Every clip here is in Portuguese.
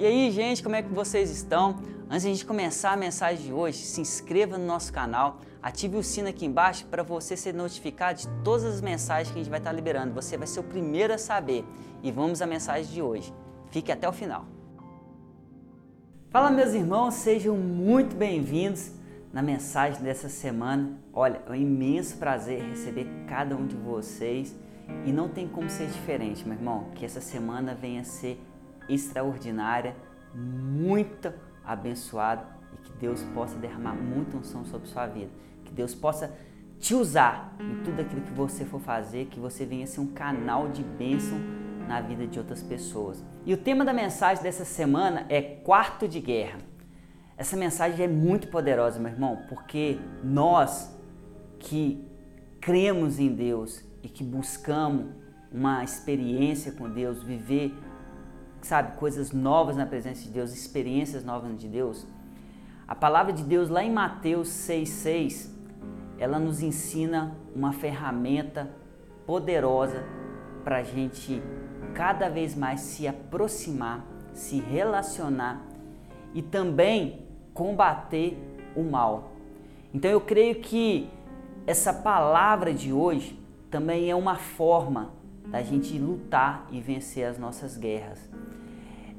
E aí, gente, como é que vocês estão? Antes de a gente começar a mensagem de hoje, se inscreva no nosso canal, ative o sino aqui embaixo para você ser notificado de todas as mensagens que a gente vai estar liberando. Você vai ser o primeiro a saber. E vamos à mensagem de hoje. Fique até o final. Fala, meus irmãos, sejam muito bem-vindos na mensagem dessa semana. Olha, é um imenso prazer receber cada um de vocês e não tem como ser diferente, meu irmão, que essa semana venha ser extraordinária, muito abençoada e que Deus possa derramar muita unção sobre sua vida. Que Deus possa te usar em tudo aquilo que você for fazer, que você venha ser um canal de bênção na vida de outras pessoas. E o tema da mensagem dessa semana é quarto de guerra. Essa mensagem é muito poderosa, meu irmão, porque nós que cremos em Deus e que buscamos uma experiência com Deus, viver sabe, coisas novas na presença de Deus, experiências novas de Deus. A palavra de Deus lá em Mateus 6,6, ela nos ensina uma ferramenta poderosa para a gente cada vez mais se aproximar, se relacionar e também combater o mal. Então eu creio que essa palavra de hoje também é uma forma da gente lutar e vencer as nossas guerras.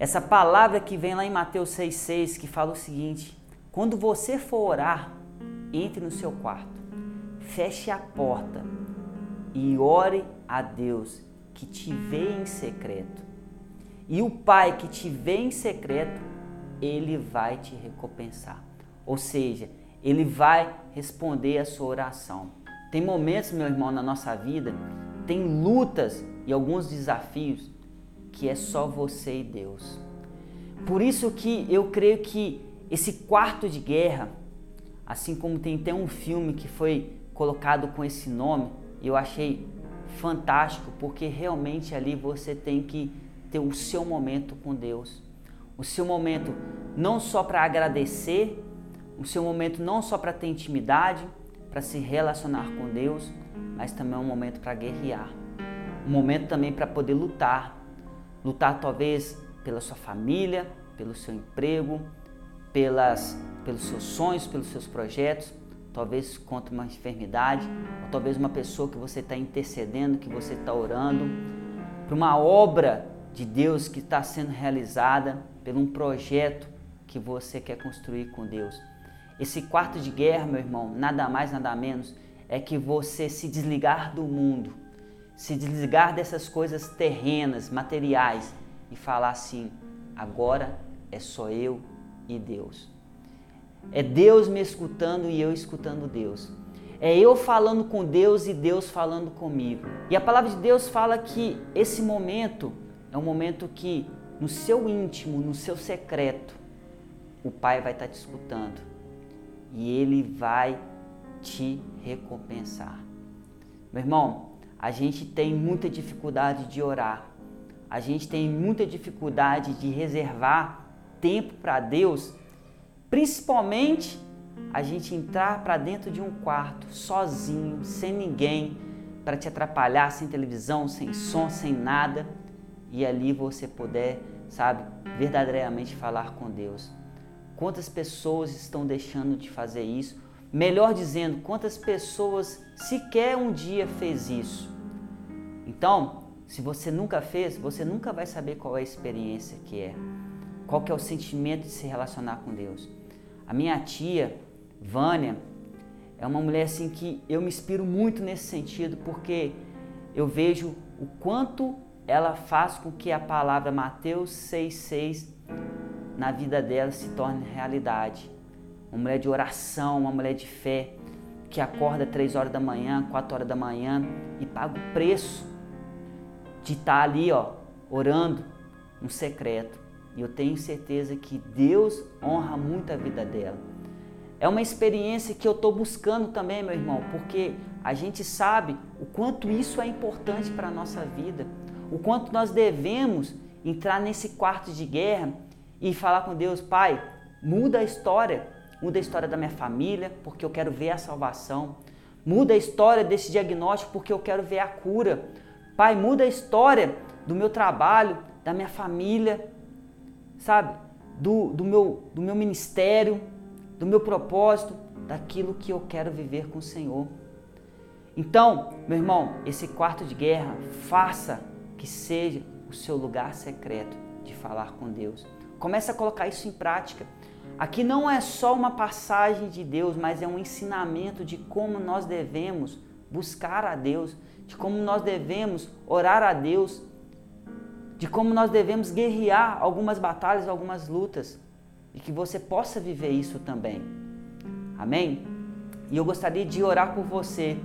Essa palavra que vem lá em Mateus 6,6 que fala o seguinte: quando você for orar, entre no seu quarto, feche a porta e ore a Deus que te vê em secreto. E o Pai que te vê em secreto, ele vai te recompensar. Ou seja, ele vai responder a sua oração. Tem momentos, meu irmão, na nossa vida, tem lutas e alguns desafios que é só você e Deus. Por isso que eu creio que esse quarto de guerra, assim como tem até um filme que foi colocado com esse nome, eu achei fantástico, porque realmente ali você tem que ter o seu momento com Deus. O seu momento não só para agradecer, o seu momento não só para ter intimidade, para se relacionar com Deus, mas também é um momento para guerrear. Um momento também para poder lutar, lutar talvez pela sua família, pelo seu emprego, pelas, pelos seus sonhos, pelos seus projetos, talvez contra uma enfermidade, ou talvez uma pessoa que você está intercedendo, que você está orando, para uma obra de Deus que está sendo realizada, por um projeto que você quer construir com Deus. Esse quarto de guerra, meu irmão, nada mais, nada menos, é que você se desligar do mundo, se desligar dessas coisas terrenas, materiais e falar assim: agora é só eu e Deus. É Deus me escutando e eu escutando Deus. É eu falando com Deus e Deus falando comigo. E a palavra de Deus fala que esse momento é um momento que no seu íntimo, no seu secreto, o Pai vai estar te escutando e ele vai te recompensar. Meu irmão, a gente tem muita dificuldade de orar, a gente tem muita dificuldade de reservar tempo para Deus, principalmente a gente entrar para dentro de um quarto sozinho, sem ninguém para te atrapalhar, sem televisão, sem som, sem nada, e ali você puder, sabe, verdadeiramente falar com Deus. Quantas pessoas estão deixando de fazer isso? Melhor dizendo, quantas pessoas sequer um dia fez isso? Então, se você nunca fez, você nunca vai saber qual é a experiência que é. Qual que é o sentimento de se relacionar com Deus. A minha tia, Vânia, é uma mulher assim que eu me inspiro muito nesse sentido, porque eu vejo o quanto ela faz com que a palavra Mateus 6,6 na vida dela se torne realidade uma mulher de oração, uma mulher de fé, que acorda três horas da manhã, quatro horas da manhã e paga o preço de estar tá ali, ó, orando no secreto. E eu tenho certeza que Deus honra muito a vida dela. É uma experiência que eu estou buscando também, meu irmão, porque a gente sabe o quanto isso é importante para a nossa vida, o quanto nós devemos entrar nesse quarto de guerra e falar com Deus, Pai, muda a história, muda a história da minha família, porque eu quero ver a salvação. Muda a história desse diagnóstico, porque eu quero ver a cura. Pai, muda a história do meu trabalho, da minha família. sabe, do, do, meu, do meu ministério, do meu propósito, daquilo que eu quero viver com o Senhor. Então, meu irmão, esse quarto de guerra, faça que seja o seu lugar secreto de falar com Deus. Comece a colocar isso em prática. Aqui não é só uma passagem de Deus, mas é um ensinamento de como nós devemos buscar a Deus, de como nós devemos orar a Deus, de como nós devemos guerrear algumas batalhas, algumas lutas, e que você possa viver isso também. Amém? E eu gostaria de orar por você,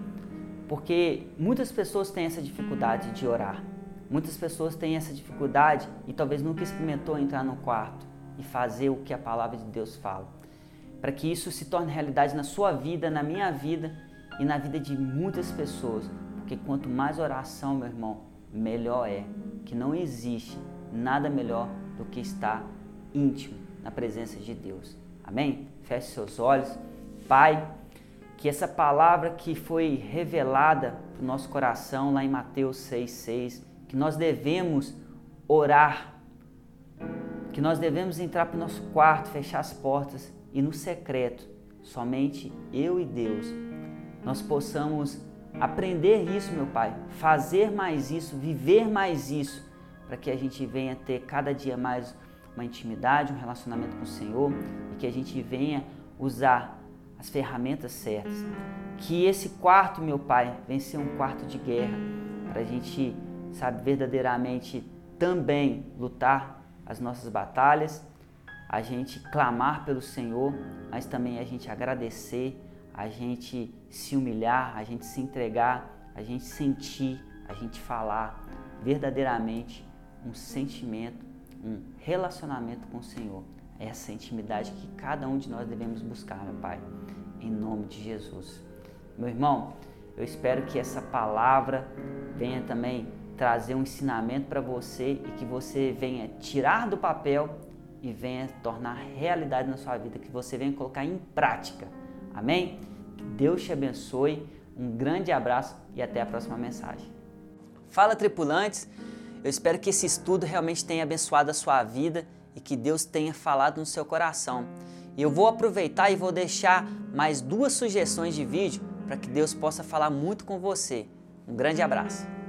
porque muitas pessoas têm essa dificuldade de orar. Muitas pessoas têm essa dificuldade e talvez nunca experimentou entrar no quarto e fazer o que a palavra de Deus fala. Para que isso se torne realidade na sua vida, na minha vida e na vida de muitas pessoas. Porque quanto mais oração, meu irmão, melhor é. Que não existe nada melhor do que estar íntimo na presença de Deus. Amém? Feche seus olhos. Pai, que essa palavra que foi revelada para o nosso coração lá em Mateus 6,6, que nós devemos orar que nós devemos entrar para o nosso quarto, fechar as portas e no secreto, somente eu e Deus, nós possamos aprender isso, meu Pai, fazer mais isso, viver mais isso, para que a gente venha ter cada dia mais uma intimidade, um relacionamento com o Senhor e que a gente venha usar as ferramentas certas. Que esse quarto, meu Pai, venha ser um quarto de guerra, para a gente, sabe, verdadeiramente também lutar as nossas batalhas, a gente clamar pelo Senhor, mas também a gente agradecer, a gente se humilhar, a gente se entregar, a gente sentir, a gente falar verdadeiramente um sentimento, um relacionamento com o Senhor. Essa intimidade que cada um de nós devemos buscar, meu Pai, em nome de Jesus. Meu irmão, eu espero que essa palavra venha também trazer um ensinamento para você e que você venha tirar do papel e venha tornar realidade na sua vida, que você venha colocar em prática. Amém? Que Deus te abençoe. Um grande abraço e até a próxima mensagem. Fala tripulantes, eu espero que esse estudo realmente tenha abençoado a sua vida e que Deus tenha falado no seu coração. E eu vou aproveitar e vou deixar mais duas sugestões de vídeo para que Deus possa falar muito com você. Um grande abraço.